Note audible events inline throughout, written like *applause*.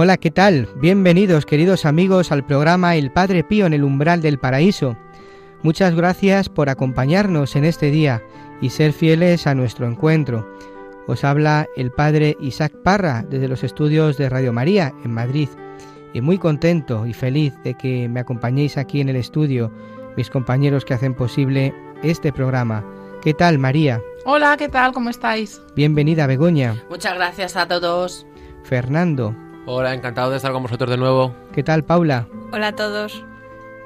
Hola, ¿qué tal? Bienvenidos, queridos amigos, al programa El Padre Pío en el umbral del paraíso. Muchas gracias por acompañarnos en este día y ser fieles a nuestro encuentro. Os habla el Padre Isaac Parra desde los estudios de Radio María en Madrid y muy contento y feliz de que me acompañéis aquí en el estudio, mis compañeros que hacen posible este programa. ¿Qué tal, María? Hola, ¿qué tal? ¿Cómo estáis? Bienvenida, Begoña. Muchas gracias a todos. Fernando. Hola, encantado de estar con vosotros de nuevo. ¿Qué tal, Paula? Hola a todos.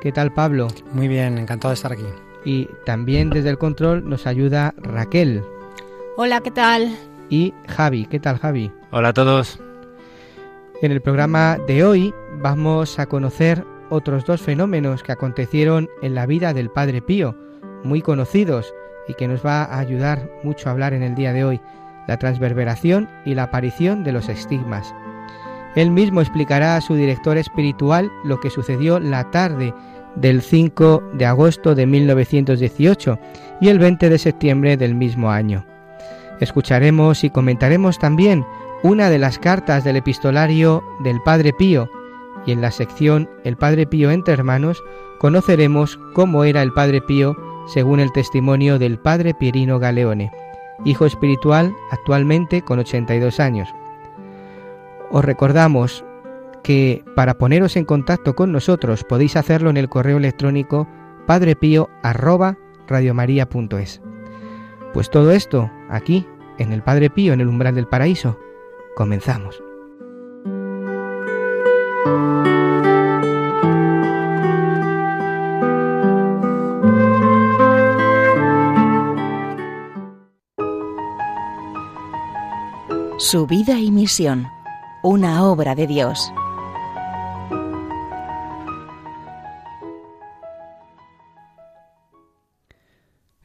¿Qué tal, Pablo? Muy bien, encantado de estar aquí. Y también desde el control nos ayuda Raquel Hola, ¿qué tal? y Javi. ¿Qué tal, Javi? Hola a todos. En el programa de hoy vamos a conocer otros dos fenómenos que acontecieron en la vida del Padre Pío, muy conocidos y que nos va a ayudar mucho a hablar en el día de hoy, la transverberación y la aparición de los estigmas. Él mismo explicará a su director espiritual lo que sucedió la tarde del 5 de agosto de 1918 y el 20 de septiembre del mismo año. Escucharemos y comentaremos también una de las cartas del epistolario del Padre Pío y en la sección El Padre Pío entre hermanos conoceremos cómo era el Padre Pío según el testimonio del Padre Pierino Galeone, hijo espiritual actualmente con 82 años. Os recordamos que para poneros en contacto con nosotros podéis hacerlo en el correo electrónico padrepío@radiomaria.es. Pues todo esto aquí en el Padre Pío en el umbral del paraíso. Comenzamos. Su vida y misión, una obra de Dios.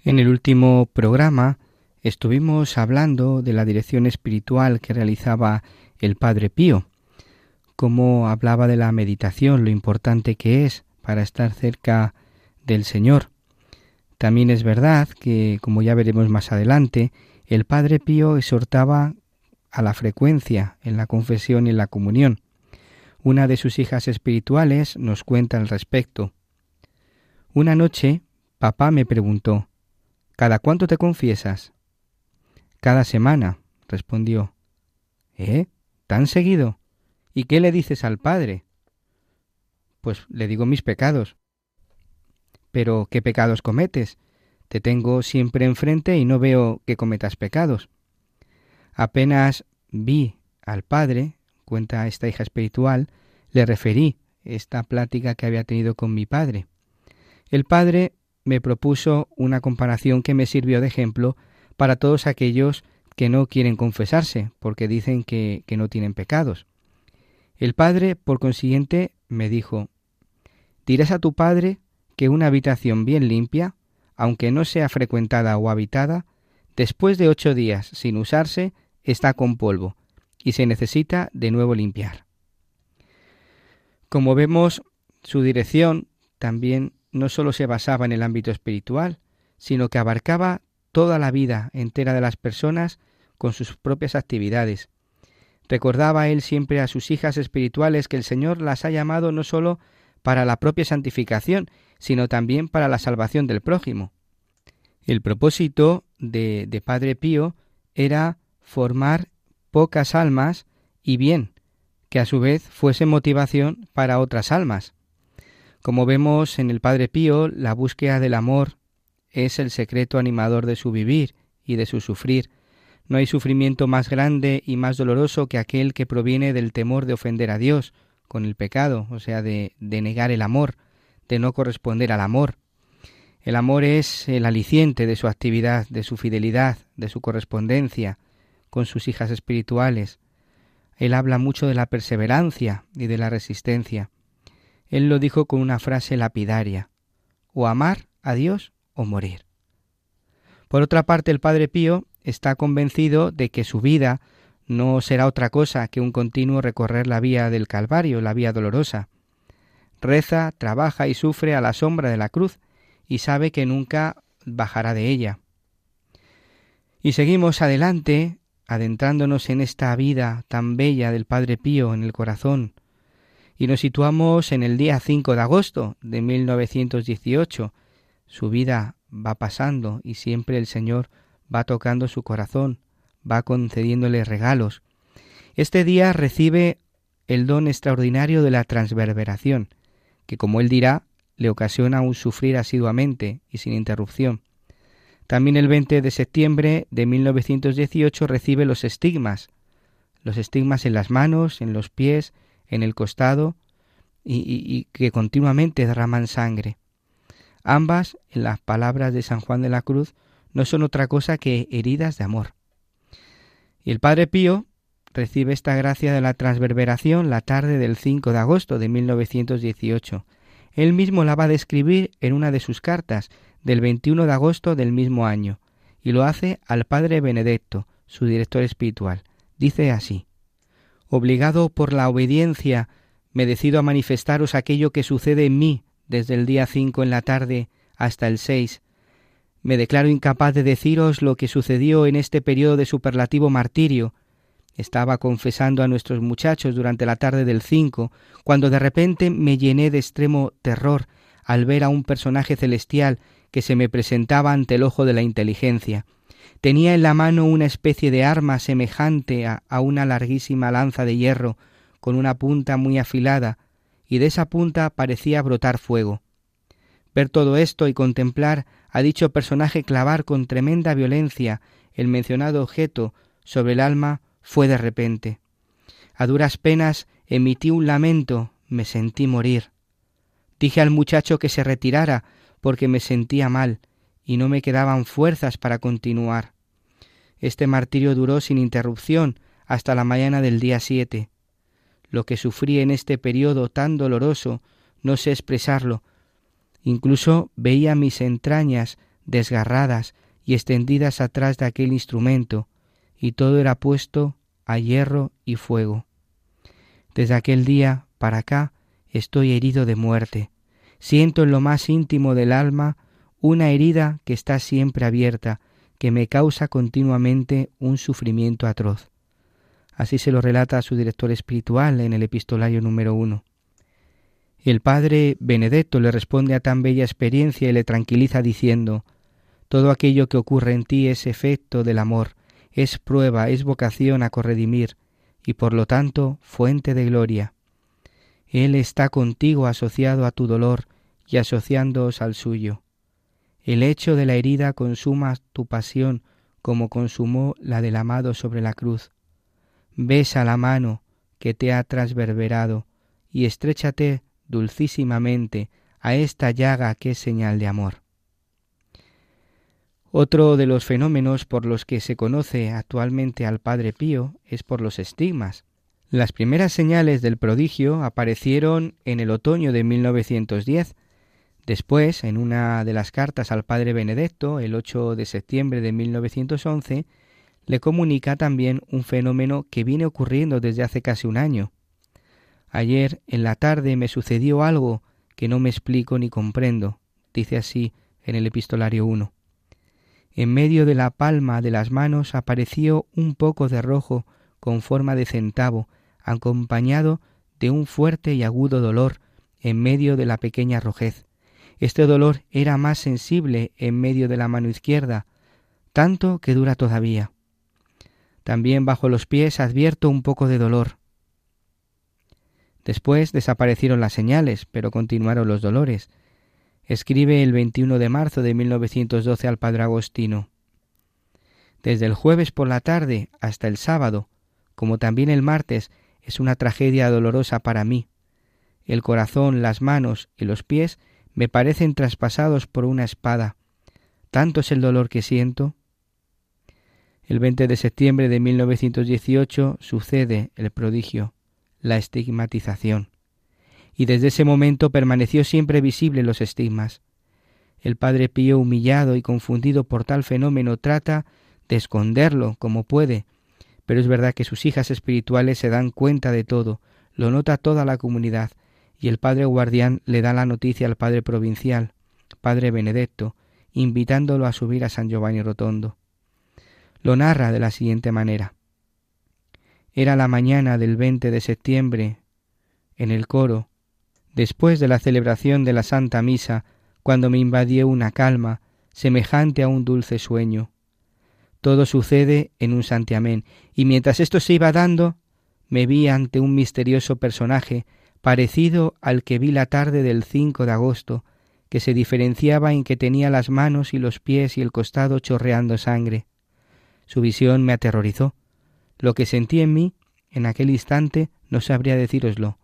En el último programa estuvimos hablando de la dirección espiritual que realizaba el Padre Pío, cómo hablaba de la meditación, lo importante que es para estar cerca del Señor. También es verdad que, como ya veremos más adelante, el Padre Pío exhortaba a la frecuencia en la confesión y la comunión. Una de sus hijas espirituales nos cuenta al respecto. Una noche, papá me preguntó, ¿Cada cuánto te confiesas? Cada semana, respondió. ¿Eh? ¿Tan seguido? ¿Y qué le dices al Padre? Pues le digo mis pecados. Pero ¿qué pecados cometes? Te tengo siempre enfrente y no veo que cometas pecados. Apenas vi al Padre, cuenta esta hija espiritual, le referí esta plática que había tenido con mi Padre. El Padre me propuso una comparación que me sirvió de ejemplo para todos aquellos que no quieren confesarse, porque dicen que, no tienen pecados. El Padre, por consiguiente, me dijo, dirás a tu Padre que una habitación bien limpia, aunque no sea frecuentada o habitada, después de ocho días sin usarse, está con polvo, y se necesita de nuevo limpiar. Como vemos, su dirección también no sólo se basaba en el ámbito espiritual, sino que abarcaba toda la vida entera de las personas con sus propias actividades. Recordaba él siempre a sus hijas espirituales que el Señor las ha llamado no sólo para la propia santificación, sino también para la salvación del prójimo. El propósito de, de Padre Pío era formar pocas almas y bien, que a su vez fuese motivación para otras almas. Como vemos en el Padre Pío, la búsqueda del amor es el secreto animador de su vivir y de su sufrir. No hay sufrimiento más grande y más doloroso que aquel que proviene del temor de ofender a Dios con el pecado, o sea, de, de negar el amor, de no corresponder al amor. El amor es el aliciente de su actividad, de su fidelidad, de su correspondencia con sus hijas espirituales. Él habla mucho de la perseverancia y de la resistencia. Él lo dijo con una frase lapidaria, o amar a Dios o morir. Por otra parte, el Padre Pío está convencido de que su vida no será otra cosa que un continuo recorrer la vía del Calvario, la vía dolorosa. Reza, trabaja y sufre a la sombra de la cruz y sabe que nunca bajará de ella. Y seguimos adelante, adentrándonos en esta vida tan bella del Padre Pío en el corazón, y nos situamos en el día 5 de agosto de 1918. Su vida va pasando y siempre el Señor va tocando su corazón, va concediéndole regalos. Este día recibe el don extraordinario de la transverberación, que como él dirá, le ocasiona un sufrir asiduamente y sin interrupción. También el 20 de septiembre de 1918 recibe los estigmas, los estigmas en las manos, en los pies, en el costado, y, que continuamente derraman sangre. Ambas, en las palabras de San Juan de la Cruz, no son otra cosa que heridas de amor. Y el Padre Pío recibe esta gracia de la transverberación la tarde del 5 de agosto de 1918. Él mismo la va a describir en una de sus cartas del 21 de agosto del mismo año, y lo hace al Padre Benedetto, su director espiritual. Dice así, Obligado por la obediencia, me decido a manifestaros aquello que sucede en mí desde el día 5 en la tarde hasta el 6, me declaro incapaz de deciros lo que sucedió en este periodo de superlativo martirio. Estaba confesando a nuestros muchachos durante la tarde del 5, cuando de repente me llené de extremo terror al ver a un personaje celestial que se me presentaba ante el ojo de la inteligencia. Tenía en la mano una especie de arma semejante a, una larguísima lanza de hierro, con una punta muy afilada, y de esa punta parecía brotar fuego. Ver todo esto y contemplar a dicho personaje clavar con tremenda violencia el mencionado objeto sobre el alma fue de repente. A duras penas emití un lamento, me sentí morir. Dije al muchacho que se retirara porque me sentía mal y no me quedaban fuerzas para continuar. Este martirio duró sin interrupción hasta la mañana del día siete. Lo que sufrí en este periodo tan doloroso no sé expresarlo, Incluso veía mis entrañas desgarradas y extendidas atrás de aquel instrumento, y todo era puesto a hierro y fuego. Desde aquel día para acá estoy herido de muerte. Siento en lo más íntimo del alma una herida que está siempre abierta, que me causa continuamente un sufrimiento atroz. Así se lo relata su director espiritual en el epistolario número uno. El padre Benedetto le responde a tan bella experiencia y le tranquiliza diciendo Todo aquello que ocurre en ti es efecto del amor, es prueba, es vocación a corredimir, y por lo tanto fuente de gloria. Él está contigo asociado a tu dolor y asociándoos al suyo. El hecho de la herida consuma tu pasión como consumó la del amado sobre la cruz. Besa la mano que te ha transverberado y estréchate dulcísimamente a esta llaga que es señal de amor. Otro de los fenómenos por los que se conoce actualmente al Padre Pío es por los estigmas. Las primeras señales del prodigio aparecieron en el otoño de 1910. Después, en una de las cartas al Padre Benedetto, el 8 de septiembre de 1911, le comunica también un fenómeno que viene ocurriendo desde hace casi un año. Ayer en la tarde me sucedió algo que no me explico ni comprendo, dice así en el epistolario 1. En medio de la palma de las manos apareció un poco de rojo con forma de centavo, acompañado de un fuerte y agudo dolor en medio de la pequeña rojez. Este dolor era más sensible en medio de la mano izquierda, tanto que dura todavía. También bajo los pies advierto un poco de dolor. Después desaparecieron las señales, pero continuaron los dolores. Escribe el 21 de marzo de 1912 al padre Agostino. Desde el jueves por la tarde hasta el sábado, como también el martes, es una tragedia dolorosa para mí. El corazón, las manos y los pies me parecen traspasados por una espada. Tanto es el dolor que siento. El 20 de septiembre de 1918 sucede el prodigio, la estigmatización. Y desde ese momento permaneció siempre visible los estigmas. El padre Pío, humillado y confundido por tal fenómeno, trata de esconderlo como puede, pero es verdad que sus hijas espirituales se dan cuenta de todo, lo nota toda la comunidad, y el padre guardián le da la noticia al padre provincial, padre Benedetto, invitándolo a subir a San Giovanni Rotondo. Lo narra de la siguiente manera. Era la mañana del 20 de septiembre, en el coro, después de la celebración de la Santa Misa, cuando me invadió una calma semejante a un dulce sueño. Todo sucede en un santiamén, y mientras esto se iba dando, me vi ante un misterioso personaje parecido al que vi la tarde del 5 de agosto, que se diferenciaba en que tenía las manos y los pies y el costado chorreando sangre. Su visión me aterrorizó. Lo que sentí en mí, en aquel instante, no sabría decíroslo.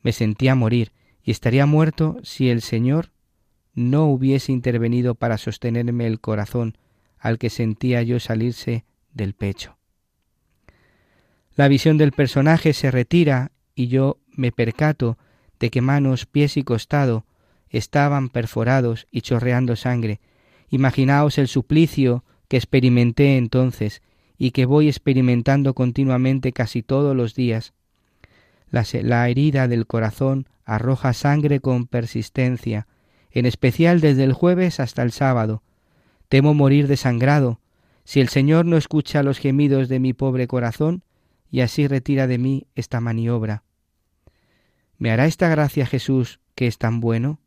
Me sentía morir, y estaría muerto si el Señor no hubiese intervenido para sostenerme el corazón, al que sentía yo salirse del pecho. La visión del personaje se retira y yo me percato de que manos, pies y costado estaban perforados y chorreando sangre. Imaginaos el suplicio que experimenté entonces y que voy experimentando continuamente casi todos los días. La, la, herida del corazón arroja sangre con persistencia, en especial desde el jueves hasta el sábado, Temo morir desangrado, si el Señor no escucha los gemidos de mi pobre corazón, y así retira de mí esta maniobra. ¿Me hará esta gracia Jesús, que es tan bueno?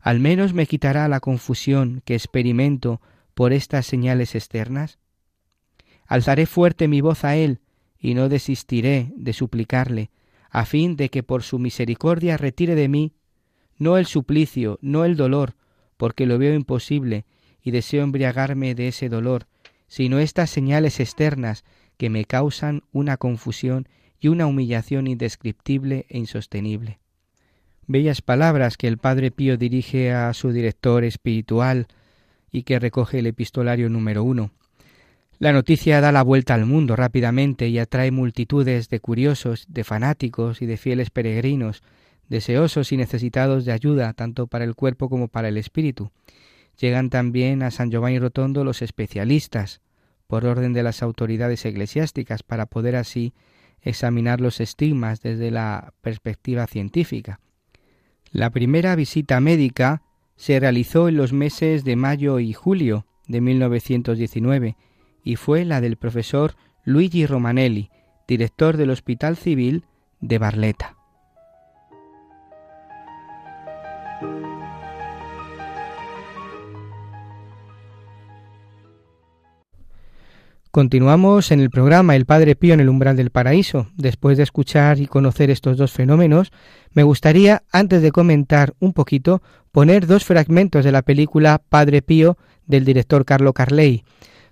¿Al menos me quitará la confusión que experimento por estas señales externas? Alzaré fuerte mi voz a Él, y no desistiré de suplicarle, a fin de que por su misericordia retire de mí no el suplicio, no el dolor, porque lo veo imposible, y deseo embriagarme de ese dolor, sino estas señales externas que me causan una confusión y una humillación indescriptible e insostenible. Bellas palabras que el Padre Pío dirige a su director espiritual y que recoge el epistolario número uno. La noticia da la vuelta al mundo rápidamente y atrae multitudes de curiosos, de fanáticos y de fieles peregrinos, deseosos y necesitados de ayuda tanto para el cuerpo como para el espíritu, Llegan también a San Giovanni Rotondo los especialistas, por orden de las autoridades eclesiásticas, para poder así examinar los estigmas desde la perspectiva científica. La primera visita médica se realizó en los meses de mayo y julio de 1919 y fue la del profesor Luigi Romanelli, director del Hospital Civil de Barletta. Continuamos en el programa El Padre Pío en el umbral del paraíso. Después de escuchar y conocer estos dos fenómenos, me gustaría, antes de comentar un poquito, poner dos fragmentos de la película Padre Pío del director Carlo Carley.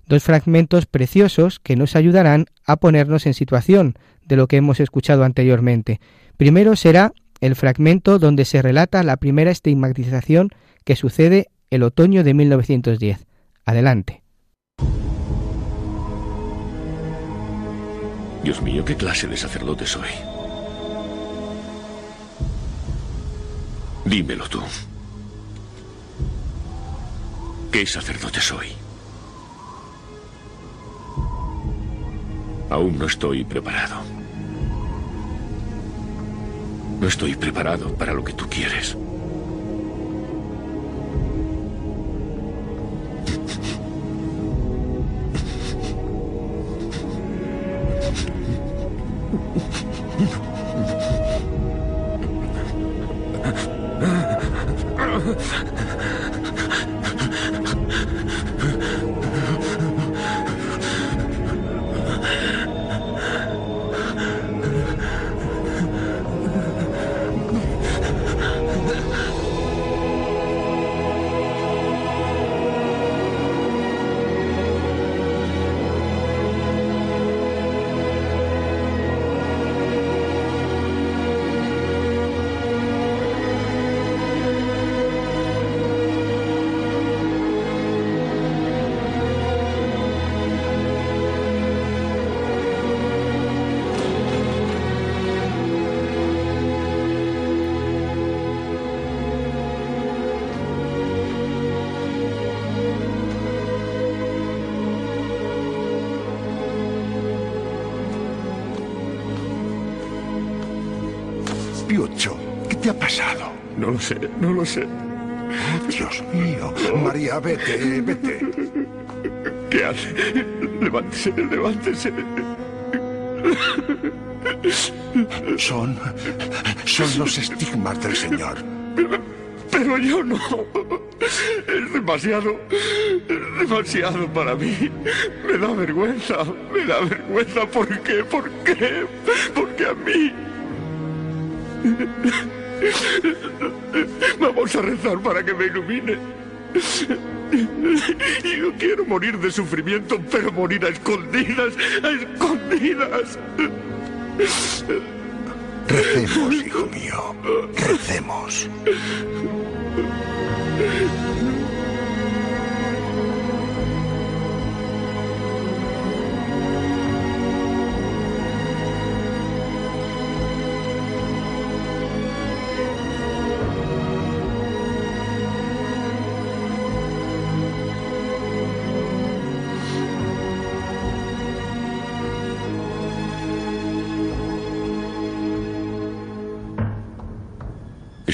Dos fragmentos preciosos que nos ayudarán a ponernos en situación de lo que hemos escuchado anteriormente. Primero será el fragmento donde se relata la primera estigmatización que sucede el otoño de 1910. Adelante. Dios mío, ¿qué clase de sacerdote soy? Dímelo tú. ¿Qué sacerdote soy? Aún no estoy preparado. No estoy preparado para lo que tú quieres. ¿Qué hace? Levántese, levántese. Son. son los estigmas del Señor. Pero yo no. Es demasiado. demasiado para mí. Me da vergüenza. Me da vergüenza. ¿Por qué? ¿Por qué? Porque a mí. Vamos a rezar para que me ilumine. *laughs* Yo quiero morir de sufrimiento, pero morir a escondidas, a escondidas. Recemos, hijo mío. Recemos.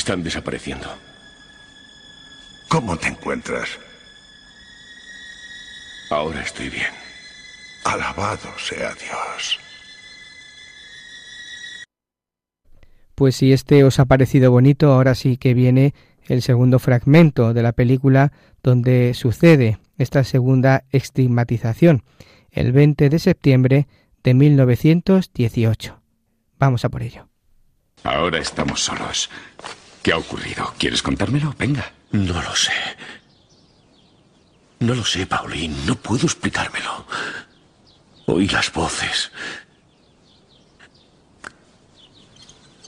Están desapareciendo. ¿Cómo te encuentras? Ahora estoy bien. Alabado sea Dios. Pues si este os ha parecido bonito, ahora sí que viene el segundo fragmento de la película donde sucede esta segunda estigmatización, el 20 de septiembre de 1918. Vamos a por ello. Ahora estamos solos. ¿Qué ha ocurrido? ¿Quieres contármelo? Venga. No lo sé. No lo sé, Pauline. No puedo explicármelo. Oí las voces.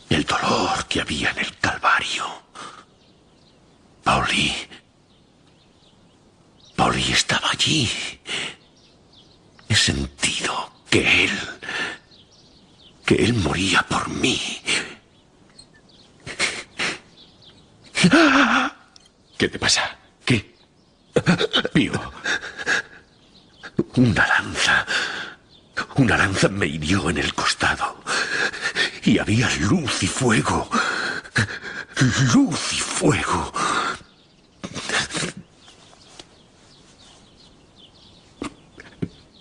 El dolor que había en el Calvario. Pauli. Pauli estaba allí. He sentido que él. que él moría por mí. ¿Qué te pasa? ¿Qué? Pío. Una lanza. Una lanza me hirió en el costado. Y había luz y fuego. Luz y fuego.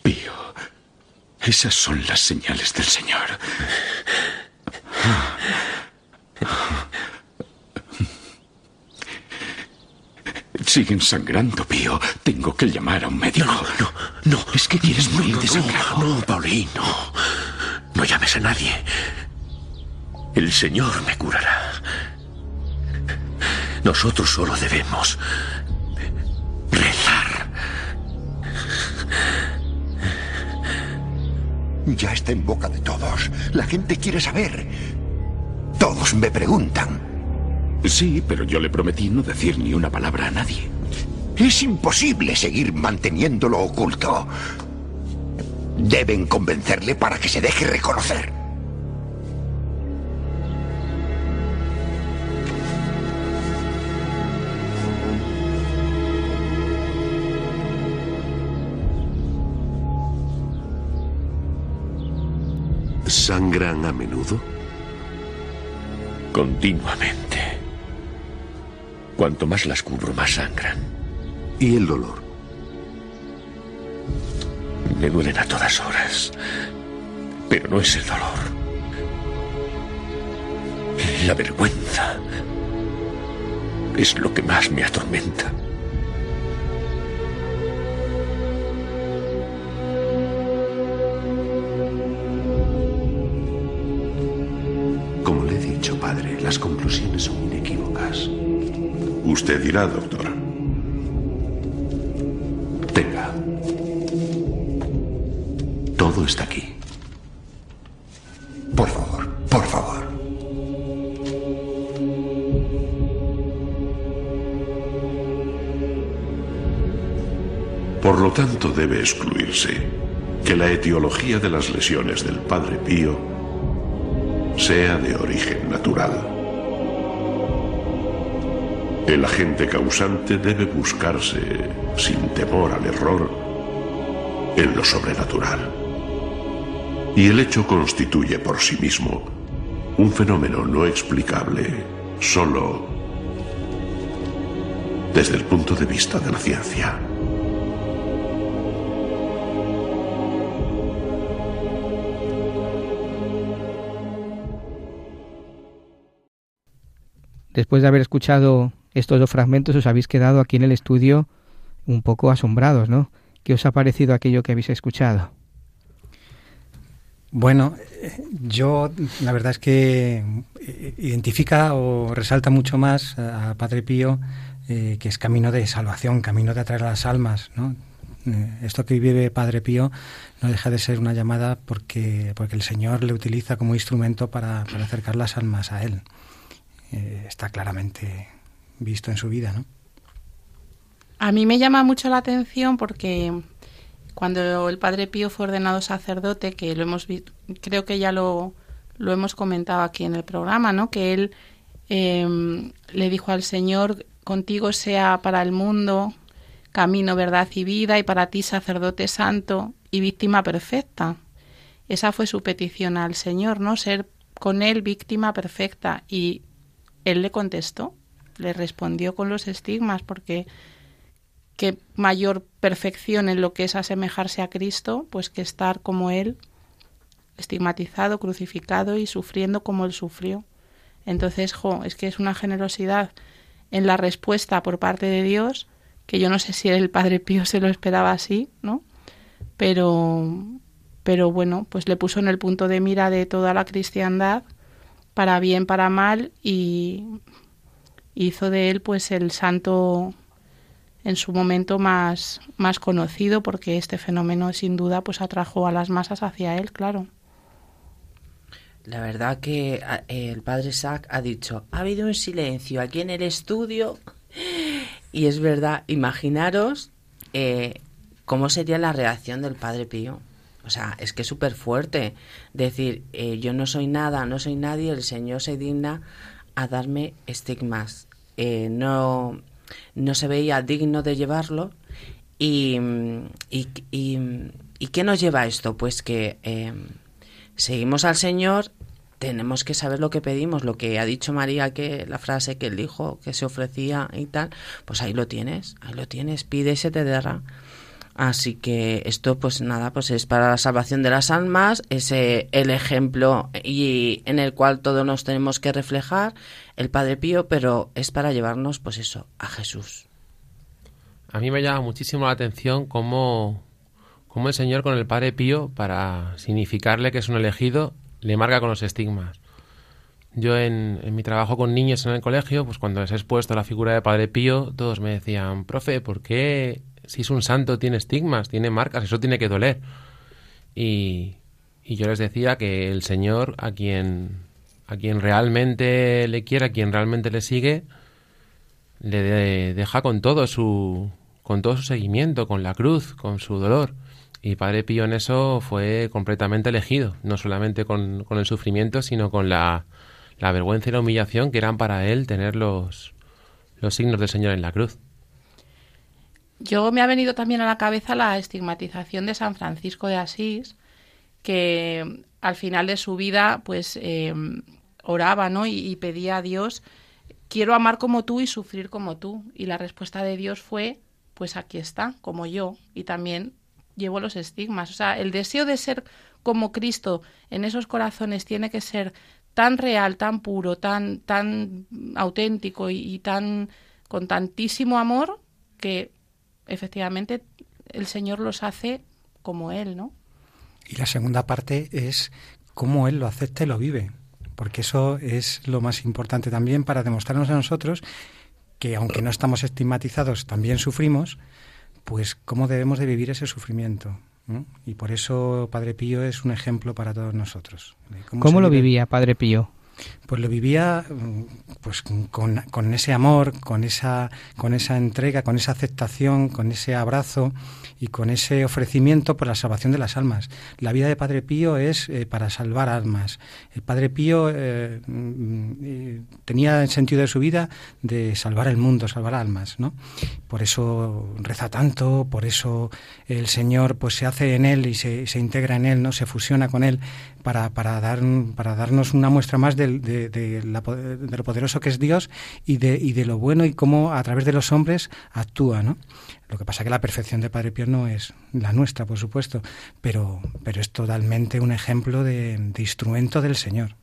Pío. Esas son las señales del Señor. Siguen sangrando, Pío. Tengo que llamar a un médico. No, no, no. Es que quieres morir desangrado. No, no, Paulín, no. No llames a nadie. El Señor me curará. Nosotros solo debemos rezar. Ya está en boca de todos. La gente quiere saber. Todos me preguntan. Sí, pero yo le prometí no decir ni una palabra a nadie. Es imposible seguir manteniéndolo oculto. Deben convencerle para que se deje reconocer. ¿Sangran a menudo? Continuamente. Cuanto más las cubro, más sangran. ¿Y el dolor? Me duelen a todas horas. Pero no es el dolor. La vergüenza es lo que más me atormenta. Usted dirá, doctor. Tenga. Todo está aquí. Por favor, por favor. Por lo tanto, debe excluirse que la etiología de las lesiones del padre Pío sea de origen natural. El agente causante debe buscarse, sin temor al error, en lo sobrenatural. Y el hecho constituye por sí mismo Un fenómeno no explicable solo desde el punto de vista de la ciencia. Después de haber escuchado estos dos fragmentos, os habéis quedado aquí en el estudio un poco asombrados, ¿no? ¿Qué os ha parecido aquello que habéis escuchado? Bueno, yo la verdad es que eh, identifica o resalta mucho más a Padre Pío eh, que es camino de salvación, camino de atraer a las almas. Eh, esto que vive Padre Pío no deja de ser una llamada porque, porque el Señor le utiliza como instrumento para acercar las almas a Él. está claramente visto en su vida, ¿no? A mí me llama mucho la atención porque cuando el Padre Pío fue ordenado sacerdote, que lo hemos creo que ya lo, lo hemos comentado aquí en el programa, ¿no? Que él em, le dijo al Señor, contigo sea para el mundo camino, verdad y vida, y para ti sacerdote santo y víctima perfecta. Esa fue su petición al Señor, ¿no? Ser con él víctima perfecta. Y él le contestó, le respondió con los estigmas, porque qué mayor perfección en lo que es asemejarse a Cristo, pues que estar como Él, estigmatizado, crucificado y sufriendo como Él sufrió. Entonces, jo, es que es una generosidad en la respuesta por parte de Dios, que yo no sé si el Padre Pío se lo esperaba así, ¿no? Pero, pero bueno, pues le puso en el punto de mira de toda la cristiandad, para bien, para mal, y hizo de él pues el santo en su momento más, más conocido porque este fenómeno sin duda pues atrajo a las masas hacia él, claro. La verdad que el padre Sack ha dicho, ha habido un silencio aquí en el estudio *gasps* y es verdad, imaginaros eh, cómo sería la reacción del padre Pío. O sea, es que es súper fuerte decir, eh, yo no soy nada, no soy nadie, el Señor se digna a darme estigmas. Eh, no, no se veía digno de llevarlo. Y, y, y, qué nos lleva a esto? Pues que em, seguimos al Señor, tenemos que saber lo que pedimos, lo que ha dicho María, que la frase que él dijo, que se ofrecía y tal, pues ahí lo tienes, ahí lo tienes, pide y se te dará. Así que esto, pues nada, pues es para la salvación de las almas, es el ejemplo y en el cual todos nos tenemos que reflejar, el Padre Pío, pero es para llevarnos, pues eso, a Jesús. A mí me llama muchísimo la atención cómo, cómo el Señor con el Padre Pío, para significarle que es un elegido, le marca con los estigmas. Yo en, en, mi trabajo con niños en el colegio, pues cuando les he expuesto la figura de Padre Pío, todos me decían, profe, ¿por qué si es un santo tiene estigmas, tiene marcas, eso tiene que doler? Y, yo les decía que el Señor a quien a quien realmente le quiere, a quien realmente le sigue, le deja con todo su con todo su seguimiento, con la cruz, con su dolor. Y Padre Pío en eso fue completamente elegido, no solamente con, el sufrimiento, sino con la, la, vergüenza y la humillación que eran para él tener los, los signos del Señor en la cruz. Yo me ha venido también a la cabeza la estigmatización de San Francisco de Asís, que al final de su vida, pues eh, oraba, ¿no? Y, pedía a Dios, quiero amar como tú y sufrir como tú. Y la respuesta de Dios fue, pues aquí está, como yo. Y también llevo los estigmas. O sea, el deseo de ser como Cristo en esos corazones tiene que ser tan real, tan puro, tan, tan auténtico y, tan con tantísimo amor que efectivamente el Señor los hace como Él, ¿no? Y la segunda parte es cómo Él lo acepta y lo vive porque eso es lo más importante también para demostrarnos a nosotros que aunque no estamos estigmatizados, también sufrimos, pues cómo debemos de vivir ese sufrimiento. Y por eso Padre Pío es un ejemplo para todos nosotros. ¿Cómo, lo vivía Padre Pío? Pues lo vivía pues con, con, ese amor, con esa, con esa entrega, con esa aceptación, con ese abrazo y con ese ofrecimiento por la salvación de las almas. La vida de Padre Pío es eh, para salvar almas. El Padre Pío eh, mm, tenía el sentido de su vida de salvar el mundo, salvar almas, ¿no? Por eso reza tanto, por eso el Señor pues se hace en él y se, se integra en él, ¿no? Se fusiona con él para, para, dar, para darnos una muestra más de, de, lo poderoso que es Dios y de, y de lo bueno y cómo a través de los hombres actúa, ¿no? Lo que pasa que la perfección de Padre Pío no es la nuestra, por supuesto, pero, pero es totalmente un ejemplo de instrumento del Señor.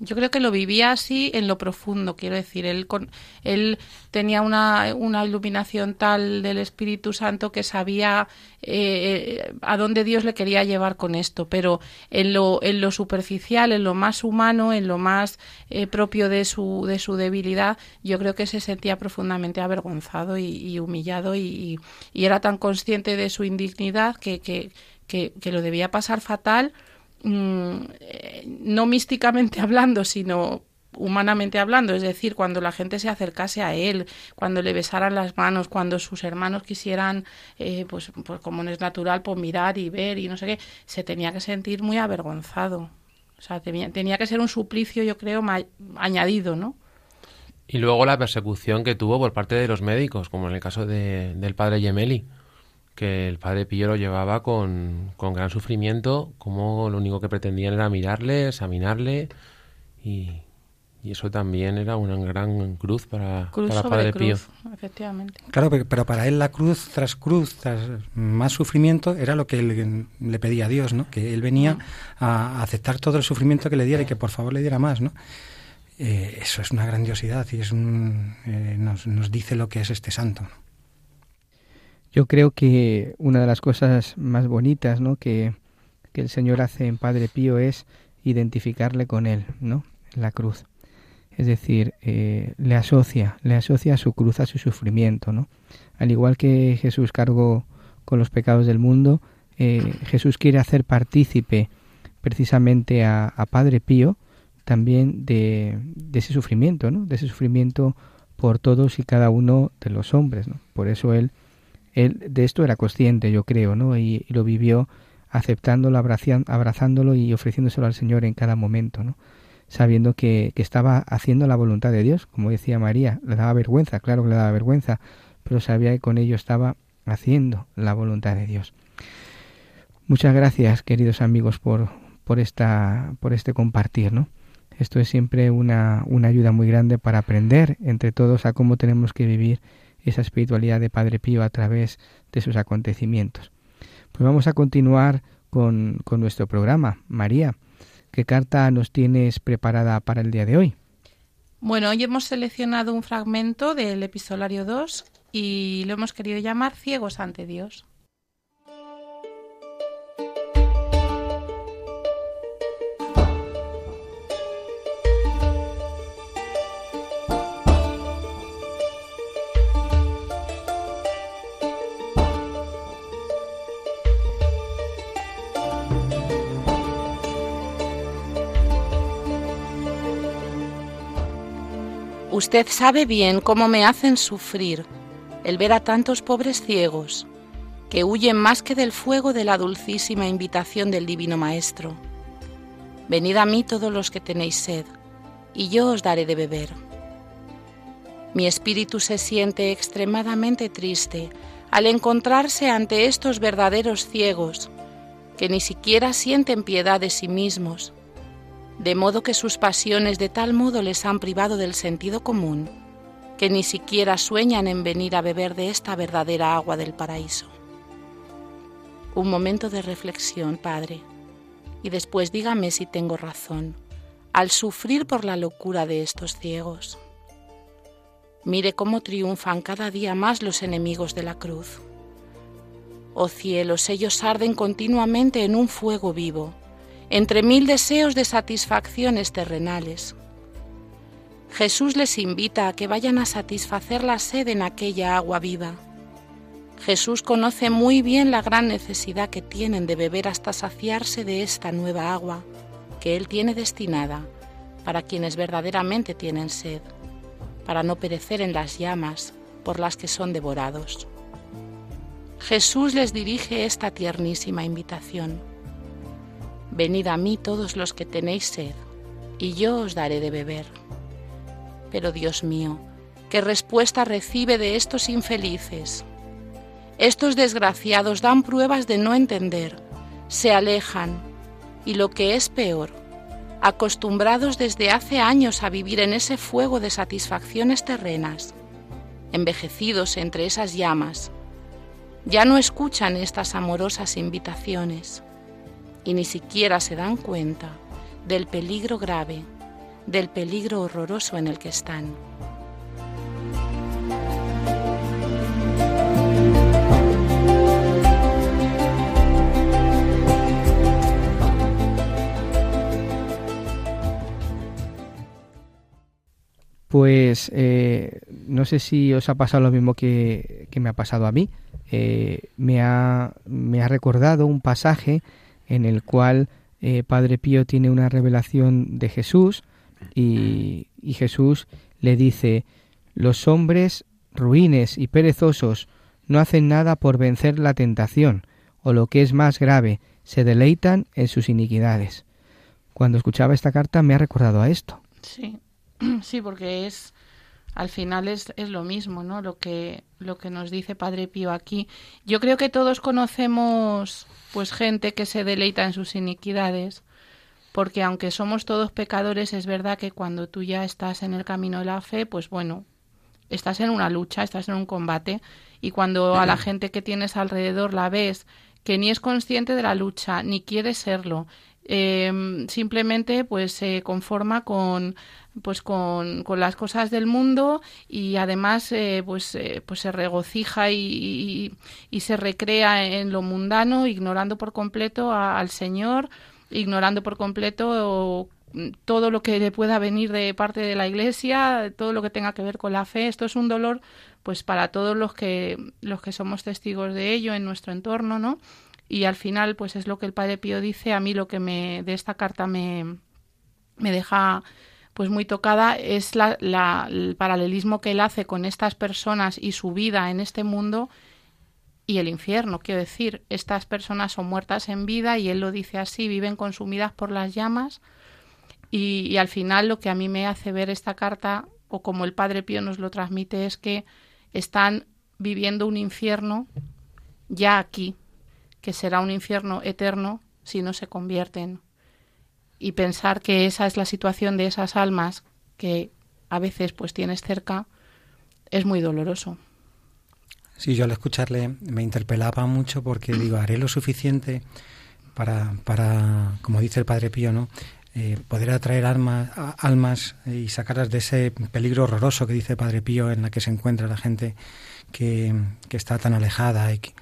Yo creo que lo vivía así en lo profundo, quiero decir, él, con, él tenía una, una iluminación tal del Espíritu Santo que sabía eh, a dónde Dios le quería llevar con esto, pero en lo, en lo superficial, en lo más humano, en lo más eh, propio de su, de su debilidad, yo creo que se sentía profundamente avergonzado y, humillado y, y, era tan consciente de su indignidad que, que, que lo debía pasar fatal Mm, eh, no místicamente *laughs* hablando, sino humanamente hablando, es decir, cuando la gente se acercase a él, cuando le besaran las manos, cuando sus hermanos quisieran, eh, pues, pues como no es natural, pues mirar y ver y no sé qué, se tenía que sentir muy avergonzado. O sea, tenía, tenía que ser un suplicio, yo creo, añadido, ¿no? Y luego la persecución que tuvo por parte de los médicos, como en el caso de, del padre Gemelli que el padre Pillo lo llevaba con, gran sufrimiento, como lo único que pretendían era mirarle, examinarle y, eso también era una gran cruz para, para Padre Pío. Efectivamente. Claro, pero, para él la cruz tras cruz, tras más sufrimiento, era lo que él, le pedía a Dios, ¿no? Que él venía a aceptar todo el sufrimiento que le diera y que por favor le diera más, ¿no? Eh, eso es una grandiosidad y es un, eh, nos, nos dice lo que es este santo. Yo creo que una de las cosas más bonitas ¿no? que, el Señor hace en Padre Pío es identificarle con Él, ¿no? La cruz. Es decir, eh, le asocia, le asocia a su cruz, a su sufrimiento, ¿no? Al igual que Jesús cargó con los pecados del mundo, eh, Jesús quiere hacer partícipe precisamente a, a Padre Pío también de, de, ese sufrimiento, ¿no? De ese sufrimiento por todos y cada uno de los hombres, ¿no? Por eso él él de esto era consciente, yo creo, ¿no? Y, lo vivió aceptándolo, abrazándolo y ofreciéndoselo al Señor en cada momento, ¿no? Sabiendo que, que estaba haciendo la voluntad de Dios, como decía María, le daba vergüenza, claro que le daba vergüenza, pero sabía que con ello estaba haciendo la voluntad de Dios. Muchas gracias, queridos amigos, por, por, esta, por este compartir, ¿no? Esto es siempre una, una ayuda muy grande para aprender entre todos a cómo tenemos que vivir esa espiritualidad de Padre Pío a través de sus acontecimientos. Pues vamos a continuar con, con nuestro programa. María, ¿qué carta nos tienes preparada para el día de hoy? Bueno, hoy hemos seleccionado un fragmento del epistolario 2 y lo hemos querido llamar Ciegos ante Dios. Usted sabe bien cómo me hacen sufrir el ver a tantos pobres ciegos que huyen más que del fuego de la dulcísima invitación del Divino Maestro. Venid a mí todos los que tenéis sed, y yo os daré de beber. Mi espíritu se siente extremadamente triste al encontrarse ante estos verdaderos ciegos, que ni siquiera sienten piedad de sí mismos, de modo que sus pasiones de tal modo les han privado del sentido común, que ni siquiera sueñan en venir a beber de esta verdadera agua del paraíso. Un momento de reflexión, Padre, y después dígame si tengo razón, al sufrir por la locura de estos ciegos. Mire cómo triunfan cada día más los enemigos de la cruz. Oh cielos, ellos arden continuamente en un fuego vivo entre mil deseos de satisfacciones terrenales. Jesús les invita a que vayan a satisfacer la sed en aquella agua viva. Jesús conoce muy bien la gran necesidad que tienen de beber hasta saciarse de esta nueva agua que Él tiene destinada para quienes verdaderamente tienen sed, para no perecer en las llamas por las que son devorados. Jesús les dirige esta tiernísima invitación. Venid a mí todos los que tenéis sed, y yo os daré de beber. Pero Dios mío, ¿qué respuesta recibe de estos infelices? Estos desgraciados dan pruebas de no entender, se alejan, y lo que es peor, acostumbrados desde hace años a vivir en ese fuego de satisfacciones terrenas, envejecidos entre esas llamas, ya no escuchan estas amorosas invitaciones y ni siquiera se dan cuenta del peligro grave, del peligro horroroso en el que están. Pues eh, no sé si os ha pasado lo mismo que, me ha pasado a mí. Eh, me, ha, me, ha, recordado un pasaje en el cual eh, Padre Pío tiene una revelación de Jesús y, y Jesús le dice, los hombres ruines y perezosos no hacen nada por vencer la tentación, o lo que es más grave, se deleitan en sus iniquidades. Cuando escuchaba esta carta me ha recordado a esto. Sí, *clears throat* Sí, porque es al final es, es, lo mismo, ¿no? Lo que lo que nos dice Padre Pío aquí. Yo creo que todos conocemos pues gente que se deleita en sus iniquidades, porque aunque somos todos pecadores, es verdad que cuando tú ya estás en el camino de la fe, pues bueno, estás en una lucha, estás en un combate y cuando a la gente que tienes alrededor la ves que ni es consciente de la lucha, ni quiere serlo, eh, simplemente pues se conforma con pues con, con, las cosas del mundo y además eh, pues, eh, pues se regocija y, y, se recrea en lo mundano ignorando por completo al Señor ignorando por completo todo lo que le pueda venir de parte de la Iglesia todo lo que tenga que ver con la fe. Esto es un dolor pues para todos los que los que somos testigos de ello en nuestro entorno no y al final pues es lo que el Padre Pío dice a mí lo que me de esta carta me me deja pues muy tocada es la, el paralelismo que él hace con estas personas y su vida en este mundo y el infierno. Quiero decir, estas personas son muertas en vida y él lo dice así, viven consumidas por las llamas y, y al final lo que a mí me hace ver esta carta o como el Padre Pío nos lo transmite es que están viviendo un infierno ya aquí, que será un infierno eterno si no se convierten y pensar que esa es la situación de esas almas que a veces pues tienes cerca es muy doloroso. Sí, yo al escucharle me interpelaba mucho porque *clears throat* digo, haré lo suficiente para, para como dice el Padre Pío, ¿no? Eh, poder atraer almas, almas y sacarlas de ese peligro horroroso que dice Padre Pío en la que se encuentra la gente que, que está tan alejada y que,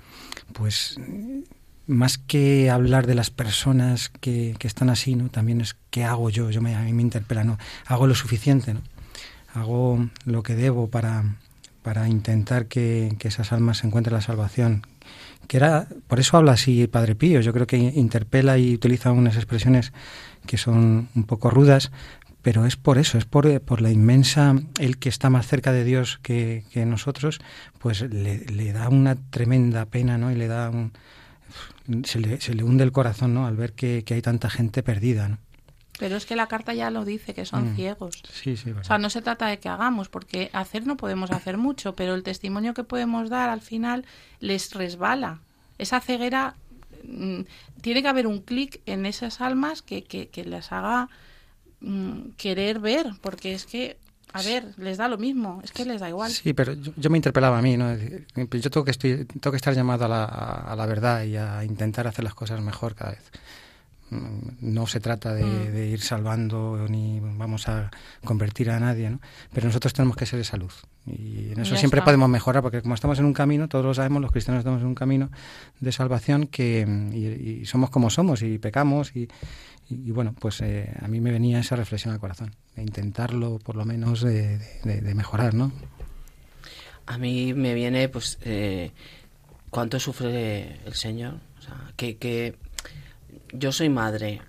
pues más que hablar de las personas que, que, están así, ¿no? También es qué hago yo, yo me, a mí me interpela, ¿no? Hago lo suficiente, ¿no? Hago lo que debo para, para intentar que, que esas almas encuentren la salvación. Que era, por eso habla así Padre Pío, yo creo que interpela y utiliza unas expresiones que son un poco rudas, pero es por eso, es por, por la inmensa, el que está más cerca de Dios que, que nosotros, pues le, le, da una tremenda pena, ¿no? Y le da un, se le, se le hunde el corazón ¿no? al ver que, que hay tanta gente perdida. ¿no? Pero es que la carta ya lo dice, que son Mm. ciegos. Sí, sí, O sea, no se trata de que hagamos, porque hacer no podemos hacer mucho, pero el testimonio que podemos dar al final les resbala. Esa ceguera, mm, tiene que haber un clic en esas almas que, que, que les haga mm, querer ver, porque es que, a ver, les da lo mismo, es que les da igual. Sí, pero yo, yo me interpelaba a mí, ¿no? Yo tengo que, estoy, tengo que estar llamado a la, a la verdad y a intentar hacer las cosas mejor cada vez. Mm, No se trata de, Mm. de ir salvando ni vamos a convertir a nadie, ¿no? Pero nosotros tenemos que ser esa luz. Y en eso Ya siempre está. podemos mejorar, porque como estamos en un camino, todos lo sabemos, los cristianos estamos en un camino de salvación que y, y somos como somos y pecamos y, y, bueno, pues eh, a mí me venía esa reflexión al corazón, de intentarlo por lo menos de mejorar, ¿no? A mí me viene, pues, eh, cuánto sufre el Señor. O sea, que, que yo soy madre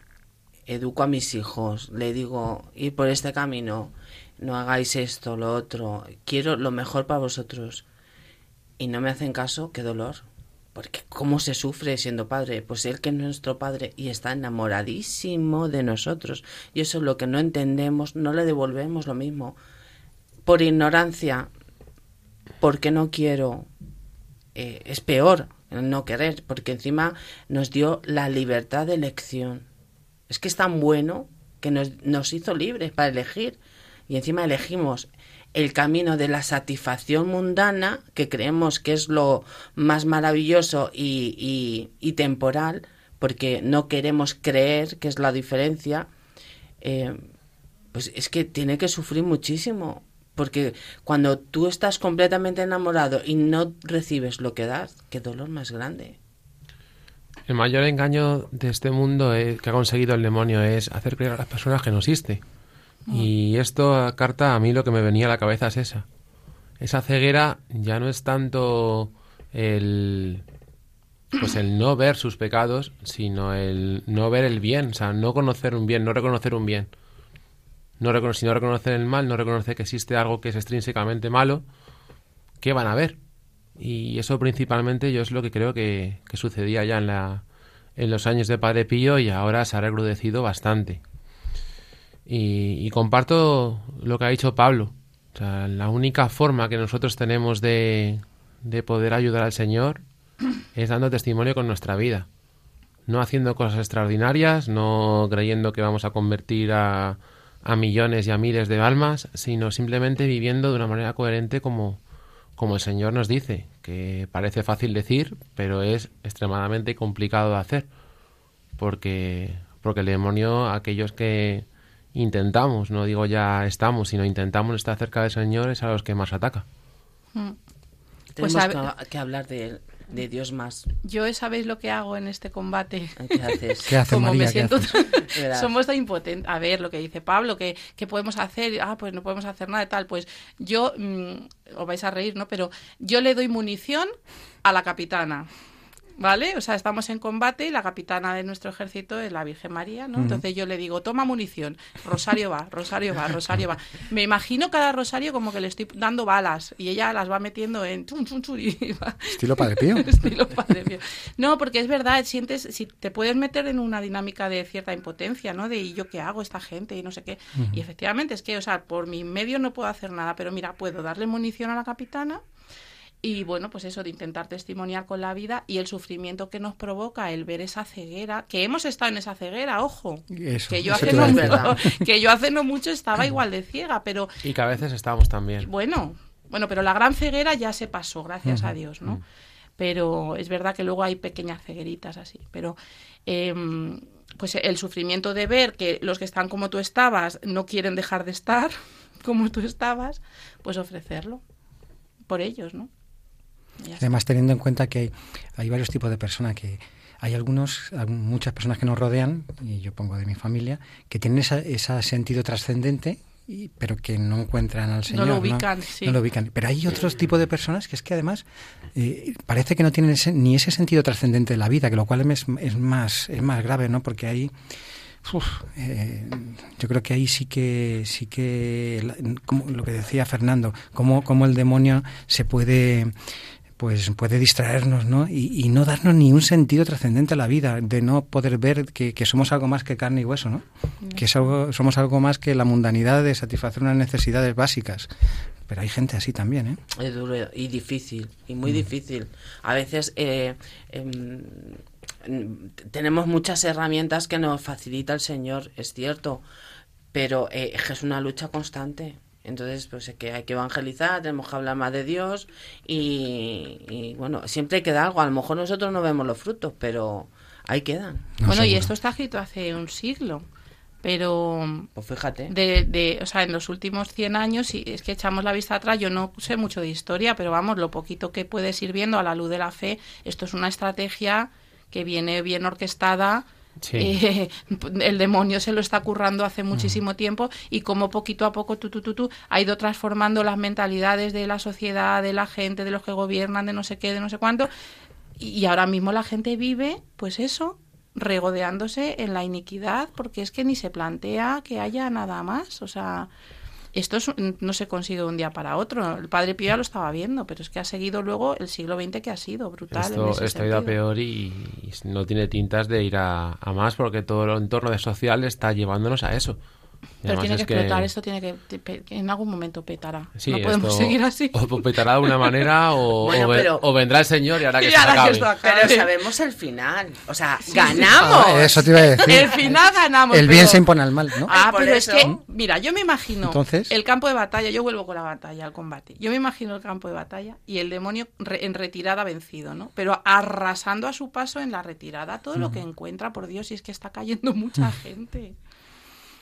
educo a mis hijos, le digo, ir por este camino, no hagáis esto, lo otro, quiero lo mejor para vosotros. Y no me hacen caso, qué dolor. Porque ¿cómo se sufre siendo padre? Pues él que es nuestro padre y está enamoradísimo de nosotros. Y eso es lo que no entendemos, no le devolvemos lo mismo. Por ignorancia, porque no quiero, eh, es peor no querer, porque encima nos dio la libertad de elección. Es que es tan bueno que nos, nos hizo libres para elegir. Y encima elegimos el camino de la satisfacción mundana, que creemos que es lo más maravilloso y, y, temporal, porque no queremos creer que es la diferencia, eh, pues es que tiene que sufrir muchísimo. Porque cuando tú estás completamente enamorado y no recibes lo que das, qué dolor más grande. El mayor engaño de este mundo que ha conseguido el demonio es hacer creer a las personas que no existe. Mm. Y esto, Carta, a mí lo que me venía a la cabeza es esa. Esa ceguera ya no es tanto el pues el no ver sus pecados, sino el no ver el bien, o sea, no conocer un bien, no reconocer un bien. No si no reconocer el mal, no reconocer que existe algo que es extrínsecamente malo, ¿qué van a ver? Y eso principalmente yo es lo que creo que, que sucedía ya en, la, en los años de Padre Pío y ahora se ha recrudecido bastante. Y, comparto lo que ha dicho Pablo. O sea, la única forma que nosotros tenemos de, de poder ayudar al Señor *clears throat* es dando testimonio con nuestra vida. No haciendo cosas extraordinarias, no creyendo que vamos a convertir a, a millones y a miles de almas, sino simplemente viviendo de una manera coherente como, como el Señor nos dice, que parece fácil decir, pero es extremadamente complicado de hacer, porque, porque el demonio, aquellos que, intentamos, no digo ya estamos, sino intentamos estar cerca del Señor, es a los que más ataca. Mm. Pues Tenemos que, hablar de, de, Dios más. Yo sabéis lo que hago en este combate. ¿Qué haces? ¿Qué hace Como me siento, *laughs* somos tan impotentes. A ver lo que dice Pablo, que, que, podemos hacer, ah, pues no podemos hacer nada de tal. Pues yo, mm, os vais a reír, ¿no? Pero yo le doy munición a la capitana. ¿Vale? O sea, estamos en combate y la capitana de nuestro ejército es la Virgen María, ¿no? Entonces yo le digo, toma munición, Rosario va, Rosario va, Rosario va. Me imagino cada Rosario como que le estoy dando balas y ella las va metiendo en chun, chun, chun y *laughs* va. Estilo Padre Pío. *laughs* Estilo Padre Pío. No, porque es verdad, sientes, si te puedes meter en una dinámica de cierta impotencia, ¿no? De ¿y yo qué hago esta gente? y no sé qué. Y efectivamente es que, o sea, por mi medio no puedo hacer nada, pero mira, puedo darle munición a la capitana y bueno, pues eso de intentar testimoniar con la vida y el sufrimiento que nos provoca el ver esa ceguera, que hemos estado en esa ceguera, ojo, que, yo hace no, *laughs* que yo hace no mucho estaba igual de ciega, pero... Y que a veces estamos también. Bueno, bueno, pero la gran ceguera ya se pasó, gracias a Dios, ¿no? Pero es verdad que luego hay pequeñas cegueritas así, pero... Em, pues el sufrimiento de ver que los que están como tú estabas no quieren dejar de estar *laughs* como tú estabas, pues ofrecerlo por ellos, ¿no? Además, teniendo en cuenta que hay, varios tipos de personas que hay algunos, muchas personas que nos rodean, y yo pongo de mi familia, que tienen ese sentido trascendente, pero que no encuentran al Señor. No lo ubican, no, lo ubican. Pero hay otros tipos de personas que es que además eh, parece que no tienen ni ese sentido trascendente de la vida, que lo cual es, es, más, es más grave, ¿no? Porque ahí... Eh, yo creo que ahí sí que sí que como lo que decía Fernando, cómo, cómo el demonio se puede pues puede distraernos, ¿no? Y, no darnos ni un sentido trascendente a la vida, de no poder ver que, somos algo más que carne y hueso, ¿no? Que somos algo más que la mundanidad de satisfacer unas necesidades básicas. Pero hay gente así también, ¿eh? Es duro y difícil, y muy mm. difícil. A veces eh, em, tenemos muchas herramientas que nos facilita el Señor, es cierto, pero eh, es una lucha constante. Entonces, pues es que hay que evangelizar, tenemos que hablar más de Dios y, bueno, siempre queda algo. A lo mejor nosotros no vemos los frutos, pero ahí quedan. bueno, y esto está escrito hace un siglo, pero... Pues fíjate. De, de, o sea, en los últimos 100 años, y es que echamos la vista atrás, yo no sé mucho de historia, pero vamos, lo poquito que puedes ir viendo a la luz de la fe, esto es una estrategia que viene bien orquestada eh, *laughs* el demonio se lo está currando hace muchísimo tiempo y como poquito a poco tú, tú, tú, tú, ha ido transformando las mentalidades de la sociedad, de la gente, de los que gobiernan, de no sé qué, de no sé cuánto. Y, ahora mismo la gente vive, pues eso, regodeándose en la iniquidad porque es que ni se plantea que haya nada más. O sea, esto es- no se consigue de un día para otro. El padre Pío ya lo estaba viendo, pero es que ha seguido luego el siglo XX que ha sido brutal. en Esto, ese esto ha ido a peor y, y no tiene tintas de ir a, a más porque todo el entorno de social está llevándonos a eso. Pero tiene es que explotar, esto tiene que, que en algún momento petará. Sí, no podemos esto seguir así. O petará de una manera o, Bueno, o ve- pero- o vendrá el señor y hará que Y se hará que acabe. esto acabe. Pero sabemos el final. O sea, ganamos. Ah, eso te iba a decir. El final ganamos. El bien pero- se impone al mal, ¿no? Ah, pero es que, mira, yo me imagino Entonces. el campo de batalla, yo vuelvo con la batalla, al combate. Yo me imagino el campo de batalla y el demonio re- en retirada vencido, ¿no? Pero arrasando a su paso en la retirada todo lo que encuentra, por Dios, y es que está cayendo *laughs* mucha gente.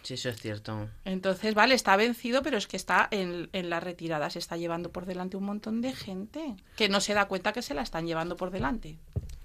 Sí, eso es cierto. Entonces, vale, está vencido, pero es que está en, en la retirada, se está llevando por delante un montón de gente que no se da cuenta que se la están llevando por delante.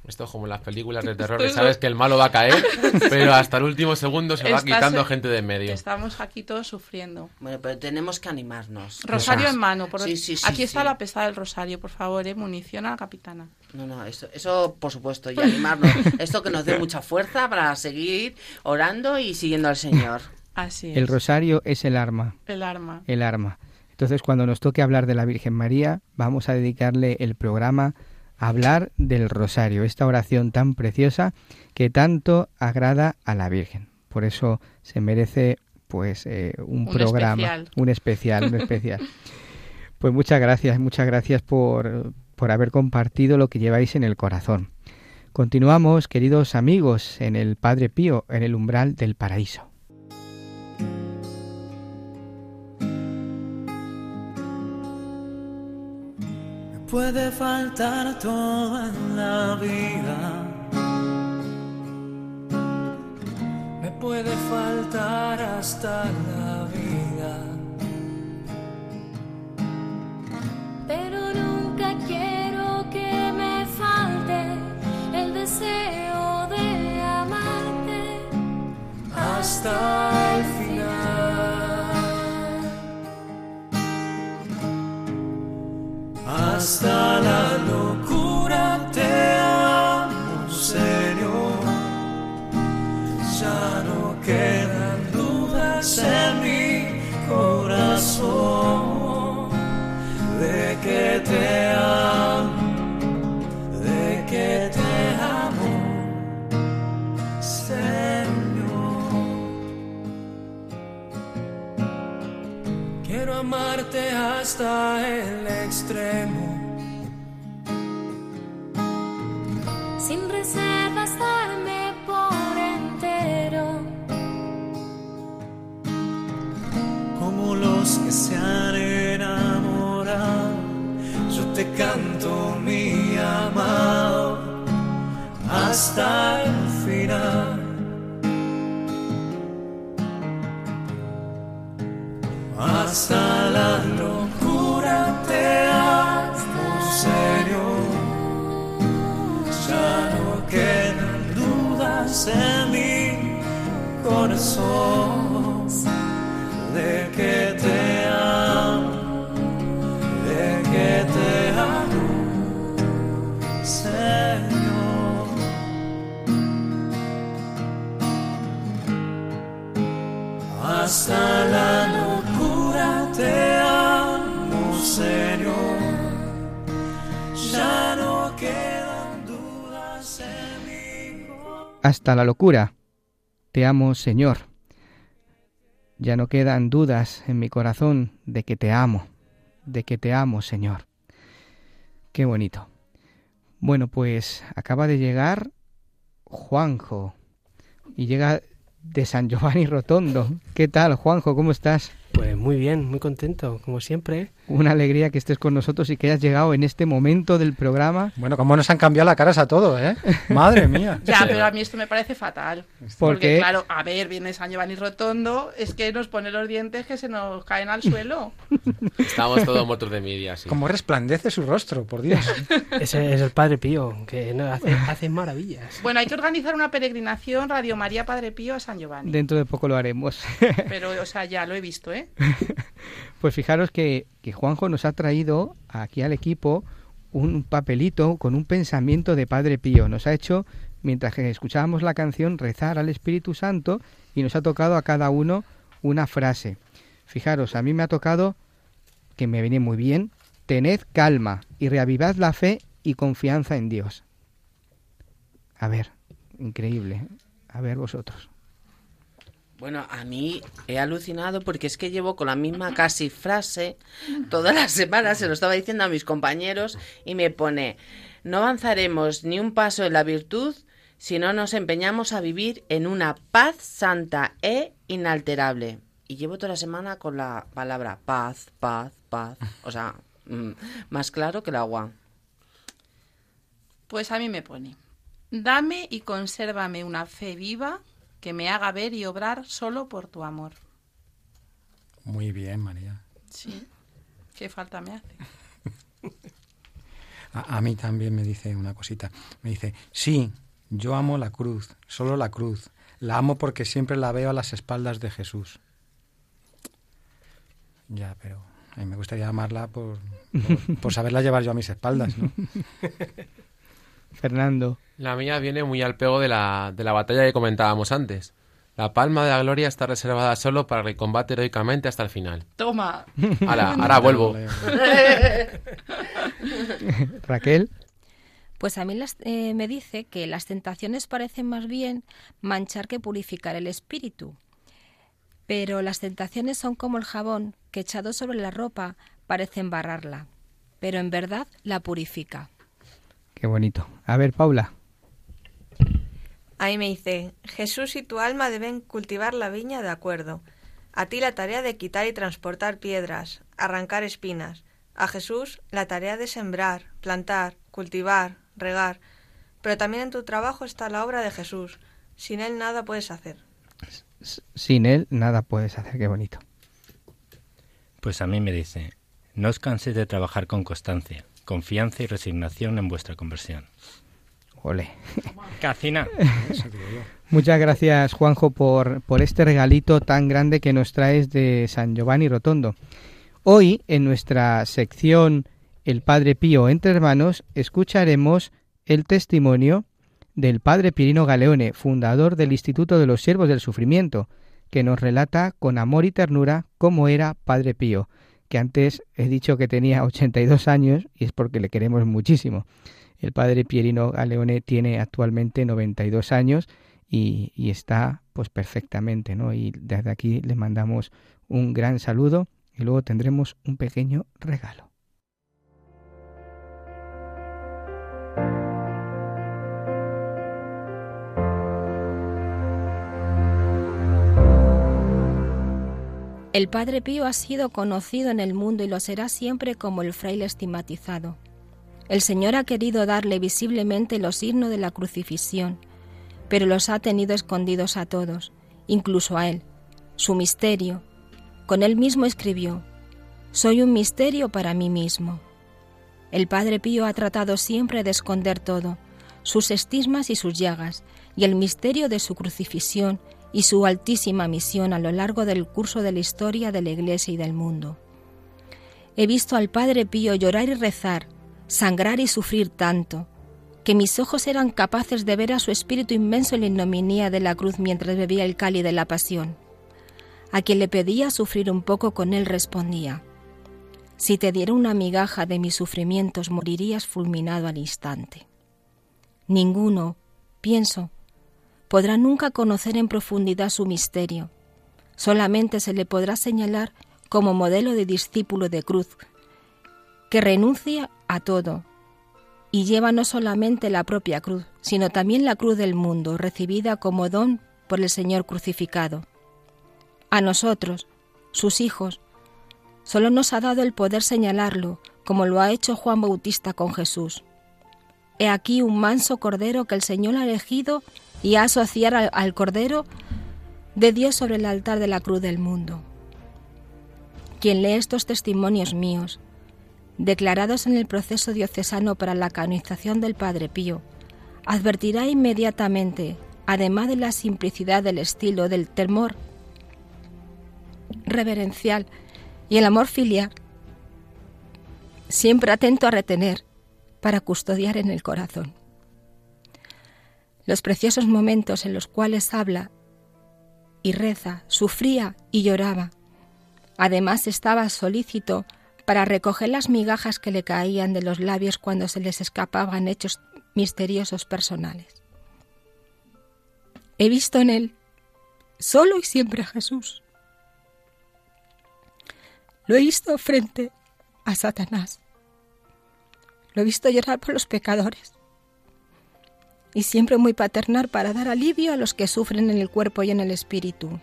Esto es como en las películas de *laughs* terror, que sabes que el malo va a caer, *laughs* pero hasta el último segundo se va Estás- quitando gente de en medio. Estamos aquí todos sufriendo. Bueno, pero tenemos que animarnos. Rosario en mano. Por... Sí, sí, sí, aquí está la pesada del rosario, por favor, ¿eh? munición a la capitana. No, no, eso, eso por supuesto, y animarnos. *laughs* Esto que nos dé mucha fuerza para seguir orando y siguiendo al Señor. Así es. El rosario es el arma. El arma. El arma. Entonces, cuando nos toque hablar de la Virgen María, vamos a dedicarle el programa a hablar del rosario, esta oración tan preciosa que tanto agrada a la Virgen. Por eso se merece pues eh, un, Un programa, especial. un especial, un especial. *laughs* Pues muchas gracias, muchas gracias por, por haber compartido lo que lleváis en el corazón. Continuamos, queridos amigos, en el Padre Pío, en el umbral del paraíso. Puede faltar todo en la vida. Me puede faltar hasta la vida. Pero nunca quiero que me falte el deseo de amarte hasta hasta la locura. Te amo, Señor. Ya no quedan dudas en mi corazón de que te amo, de que te amo, Señor. Qué bonito. Bueno, pues acaba de llegar Juanjo y llega de San Giovanni Rotondo. ¿Qué tal, Juanjo? ¿Cómo estás? Pues muy bien, muy contento, como siempre. Una alegría que estés con nosotros y que hayas llegado en este momento del programa. Bueno, cómo nos han cambiado las caras a todos, ¿eh? *laughs* Madre mía. Ya, pero a mí esto me parece fatal. ¿Por Porque, qué? claro, a ver, viene San Giovanni Rotondo, es que nos pone los dientes que se nos caen al suelo. *laughs* Estamos todos muertos de envidia, sí. Cómo resplandece su rostro, por Dios. *laughs* Ese es el Padre Pío, que no, hace, hace maravillas. Bueno, hay que organizar una peregrinación Radio María Padre Pío a San Giovanni. Dentro de poco lo haremos. Pero, o sea, ya lo he visto, ¿eh? *laughs* Pues fijaros que, que Juanjo nos ha traído aquí al equipo un papelito con un pensamiento de Padre Pío. Nos ha hecho mientras que escuchábamos la canción, rezar al Espíritu Santo y nos ha tocado a cada uno una frase. Fijaros, a mí me ha tocado, que me viene muy bien, tened calma y reavivad la fe y confianza en Dios. A ver, increíble. ¿eh? A ver vosotros. Bueno, a mí he alucinado porque es que llevo con la misma casi frase toda la semana, se lo estaba diciendo a mis compañeros y me pone, no avanzaremos ni un paso en la virtud si no nos empeñamos a vivir en una paz santa e inalterable. Y llevo toda la semana con la palabra paz, paz, paz. O sea, mm, más claro que el agua. Pues a mí me pone, dame y consérvame una fe viva que me haga ver y obrar solo por tu amor. Muy bien, María. Sí. ¿Qué falta me hace? *laughs* A, a mí también me dice una cosita. Me dice, sí, yo amo la cruz, solo la cruz. La amo porque siempre la veo a las espaldas de Jesús. Ya, pero a mí me gustaría amarla por, por, por saberla llevar yo a mis espaldas, ¿no? *laughs* Fernando. La mía viene muy al pego de la, de la batalla que comentábamos antes. La palma de la gloria está reservada solo para el combate heroicamente hasta el final. Toma. *laughs* Ahora, ahora vuelvo. *laughs* Raquel. Pues a mí las- eh, me dice que las tentaciones parecen más bien manchar que purificar el espíritu. Pero las tentaciones son como el jabón que echado sobre la ropa parece embarrarla, pero en verdad la purifica. Qué bonito. A ver, Paula. Ahí me dice, Jesús y tu alma deben cultivar la viña de acuerdo. A ti la tarea de quitar y transportar piedras, arrancar espinas. A Jesús la tarea de sembrar, plantar, cultivar, regar. Pero también en tu trabajo está la obra de Jesús. Sin él nada puedes hacer. Sin él nada puedes hacer. Qué bonito. Pues a mí me dice, no os canséis de trabajar con constancia, confianza y resignación en vuestra conversión. Ole. Cacina. Muchas gracias, Juanjo, por, por este regalito tan grande que nos traes de San Giovanni Rotondo. Hoy, en nuestra sección El Padre Pío entre hermanos, escucharemos el testimonio del Padre Pirino Galeone, fundador del Instituto de los Siervos del Sufrimiento, que nos relata con amor y ternura cómo era Padre Pío, que antes he dicho que tenía 82 años y es porque le queremos muchísimo. El Padre Pierino Galeone tiene actualmente 92 años y, y está pues perfectamente, ¿no? Y desde aquí le mandamos un gran saludo y luego tendremos un pequeño regalo. El Padre Pío ha sido conocido en el mundo y lo será siempre como el fraile estigmatizado. El Señor ha querido darle visiblemente los signos de la crucifixión, pero los ha tenido escondidos a todos, incluso a él. Su misterio. Con él mismo escribió, Soy un misterio para mí mismo. El Padre Pío ha tratado siempre de esconder todo, sus estigmas y sus llagas, y el misterio de su crucifixión y su altísima misión a lo largo del curso de la historia de la Iglesia y del mundo. He visto al Padre Pío llorar y rezar, sangrar y sufrir tanto, que mis ojos eran capaces de ver a su espíritu inmenso en la ignominia de la cruz mientras bebía el cáliz de la pasión. A quien le pedía sufrir un poco con él respondía, Si te diera una migaja de mis sufrimientos morirías fulminado al instante. Ninguno, pienso, podrá nunca conocer en profundidad su misterio. Solamente se le podrá señalar como modelo de discípulo de cruz, que renuncia a todo y lleva no solamente la propia cruz, sino también la cruz del mundo, recibida como don por el Señor crucificado. A nosotros, sus hijos, solo nos ha dado el poder señalarlo, como lo ha hecho Juan Bautista con Jesús. He aquí un manso cordero que el Señor ha elegido y a asociar al, al Cordero de Dios sobre el altar de la cruz del mundo. Quien lee estos testimonios míos, declarados en el proceso diocesano para la canonización del Padre Pío, advertirá inmediatamente, además de la simplicidad del estilo, del temor reverencial y el amor filial, siempre atento a retener para custodiar en el corazón. Los preciosos momentos en los cuales habla y reza, sufría y lloraba. Además estaba solícito para recoger las migajas que le caían de los labios cuando se les escapaban hechos misteriosos personales. He visto en él solo y siempre a Jesús. Lo he visto frente a Satanás. Lo he visto llorar por los pecadores. Y siempre muy paternal para dar alivio a los que sufren en el cuerpo y en el espíritu.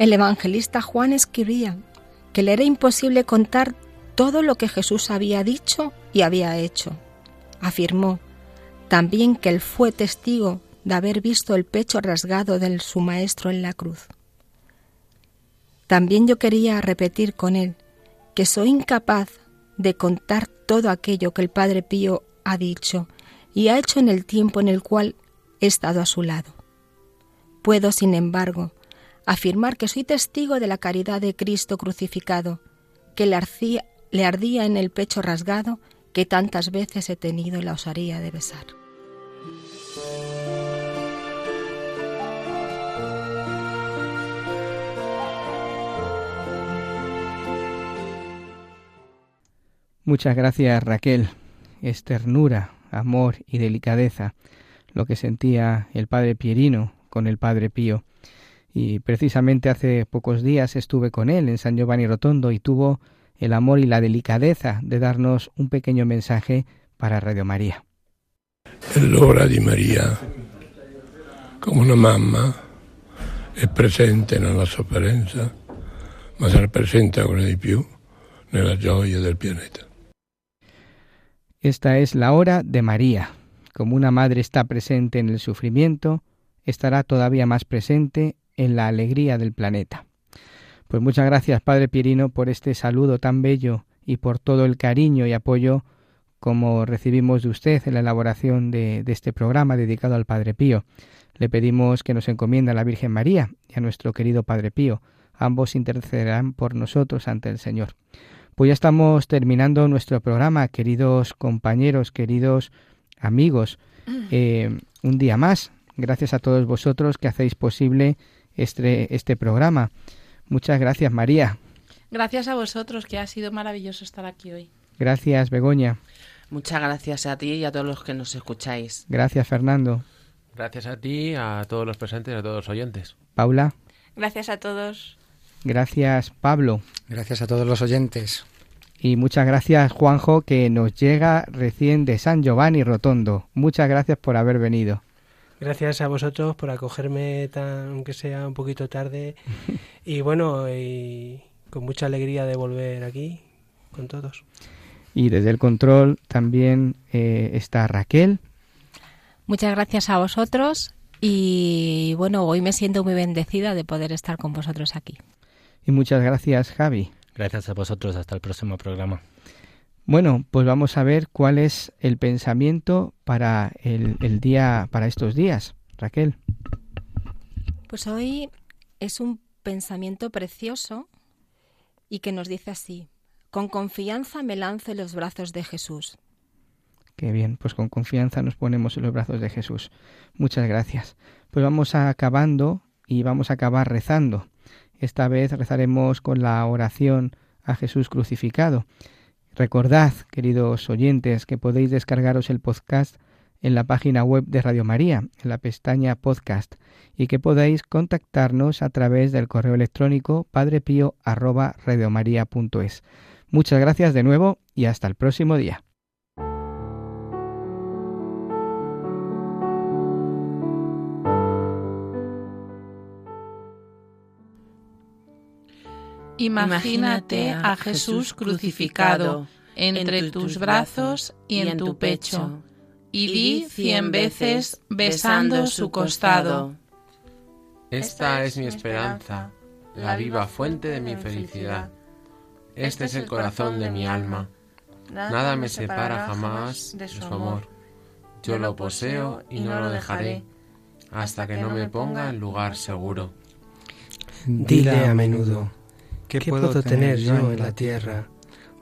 El evangelista Juan escribía que le era imposible contar todo lo que Jesús había dicho y había hecho. Afirmó también que él fue testigo de haber visto el pecho rasgado de su maestro en la cruz. También yo quería repetir con él que soy incapaz de contar todo aquello que el Padre Pío ha dicho y ha hecho en el tiempo en el cual he estado a su lado. Puedo, sin embargo, afirmar que soy testigo de la caridad de Cristo crucificado, que le, ardía en el pecho rasgado que tantas veces he tenido la osaría de besar. Muchas gracias Raquel. Es ternura, amor y delicadeza lo que sentía el padre Pierino con el padre Pío y precisamente hace pocos días estuve con él en San Giovanni Rotondo y tuvo el amor y la delicadeza de darnos un pequeño mensaje para Radio María. L'ora di Maria, come una mamma, è presente nella sofferenza, ma sarà presente ancora più nella gioia del pianeta. Esta es la hora de María. Como una madre está presente en el sufrimiento, estará todavía más presente en la alegría del planeta. Pues muchas gracias, Padre Pierino, por este saludo tan bello y por todo el cariño y apoyo como recibimos de usted en la elaboración de, este programa dedicado al Padre Pío. Le pedimos que nos encomienda a la Virgen María y a nuestro querido Padre Pío. Ambos intercederán por nosotros ante el Señor. Pues ya estamos terminando nuestro programa, queridos compañeros, queridos amigos. Eh, un día más. Gracias a todos vosotros que hacéis posible este, este programa. Muchas gracias, María. Gracias a vosotros, que ha sido maravilloso estar aquí hoy. Gracias, Begoña. Muchas gracias a ti y a todos los que nos escucháis. Gracias, Fernando. Gracias a ti, a todos los presentes y a todos los oyentes. Paula. Gracias a todos. Gracias, Pablo. Gracias a todos los oyentes. Y muchas gracias, Juanjo, que nos llega recién de San Giovanni Rotondo. Muchas gracias por haber venido. Gracias a vosotros por acogerme, tan, aunque sea un poquito tarde. *laughs* y bueno, y con mucha alegría de volver aquí con todos. Y desde el control también eh, está Raquel. Muchas gracias a vosotros y bueno, hoy me siento muy bendecida de poder estar con vosotros aquí. Y muchas gracias, Javi. Gracias a vosotros. Hasta el próximo programa. Bueno, pues vamos a ver cuál es el pensamiento para el, el, día, para estos días. Raquel. Pues hoy es un pensamiento precioso y que nos dice así: con confianza me lanzo en los brazos de Jesús. Qué bien, pues con confianza nos ponemos en los brazos de Jesús. Muchas gracias. Pues vamos acabando y vamos a acabar rezando. Esta vez rezaremos con la oración a Jesús crucificado. Recordad, queridos oyentes, que podéis descargaros el podcast en la página web de Radio María, en la pestaña podcast, y que podéis contactarnos a través del correo electrónico padrepío@radiomaria.es. Muchas gracias de nuevo y hasta el próximo día. Imagínate a Jesús crucificado entre tus brazos y en tu pecho, y di cien veces besando su costado. Esta es mi esperanza, la viva fuente de mi felicidad. Este es el corazón de mi alma. Nada me separa jamás de su amor. Yo lo poseo y no lo dejaré hasta que no me ponga en lugar seguro. Dile a menudo, ¿qué puedo tener yo en la tierra?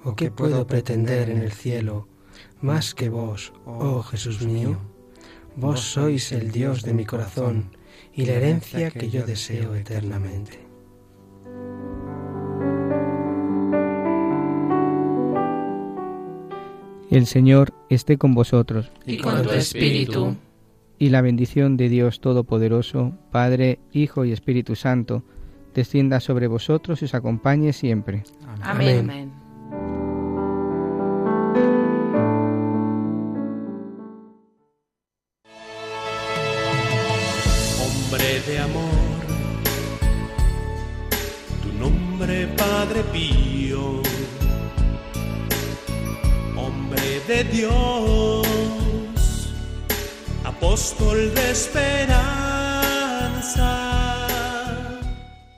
¿O qué puedo pretender en el cielo? Más que vos, oh Jesús mío. Vos sois el Dios de mi corazón y la herencia que yo deseo eternamente. El Señor esté con vosotros. Y con tu espíritu. Y la bendición de Dios Todopoderoso, Padre, Hijo y Espíritu Santo, descienda sobre vosotros y os acompañe siempre. Amén. Amén. Hombre de amor, tu nombre Padre Pío, hombre de Dios, apóstol de esperanza.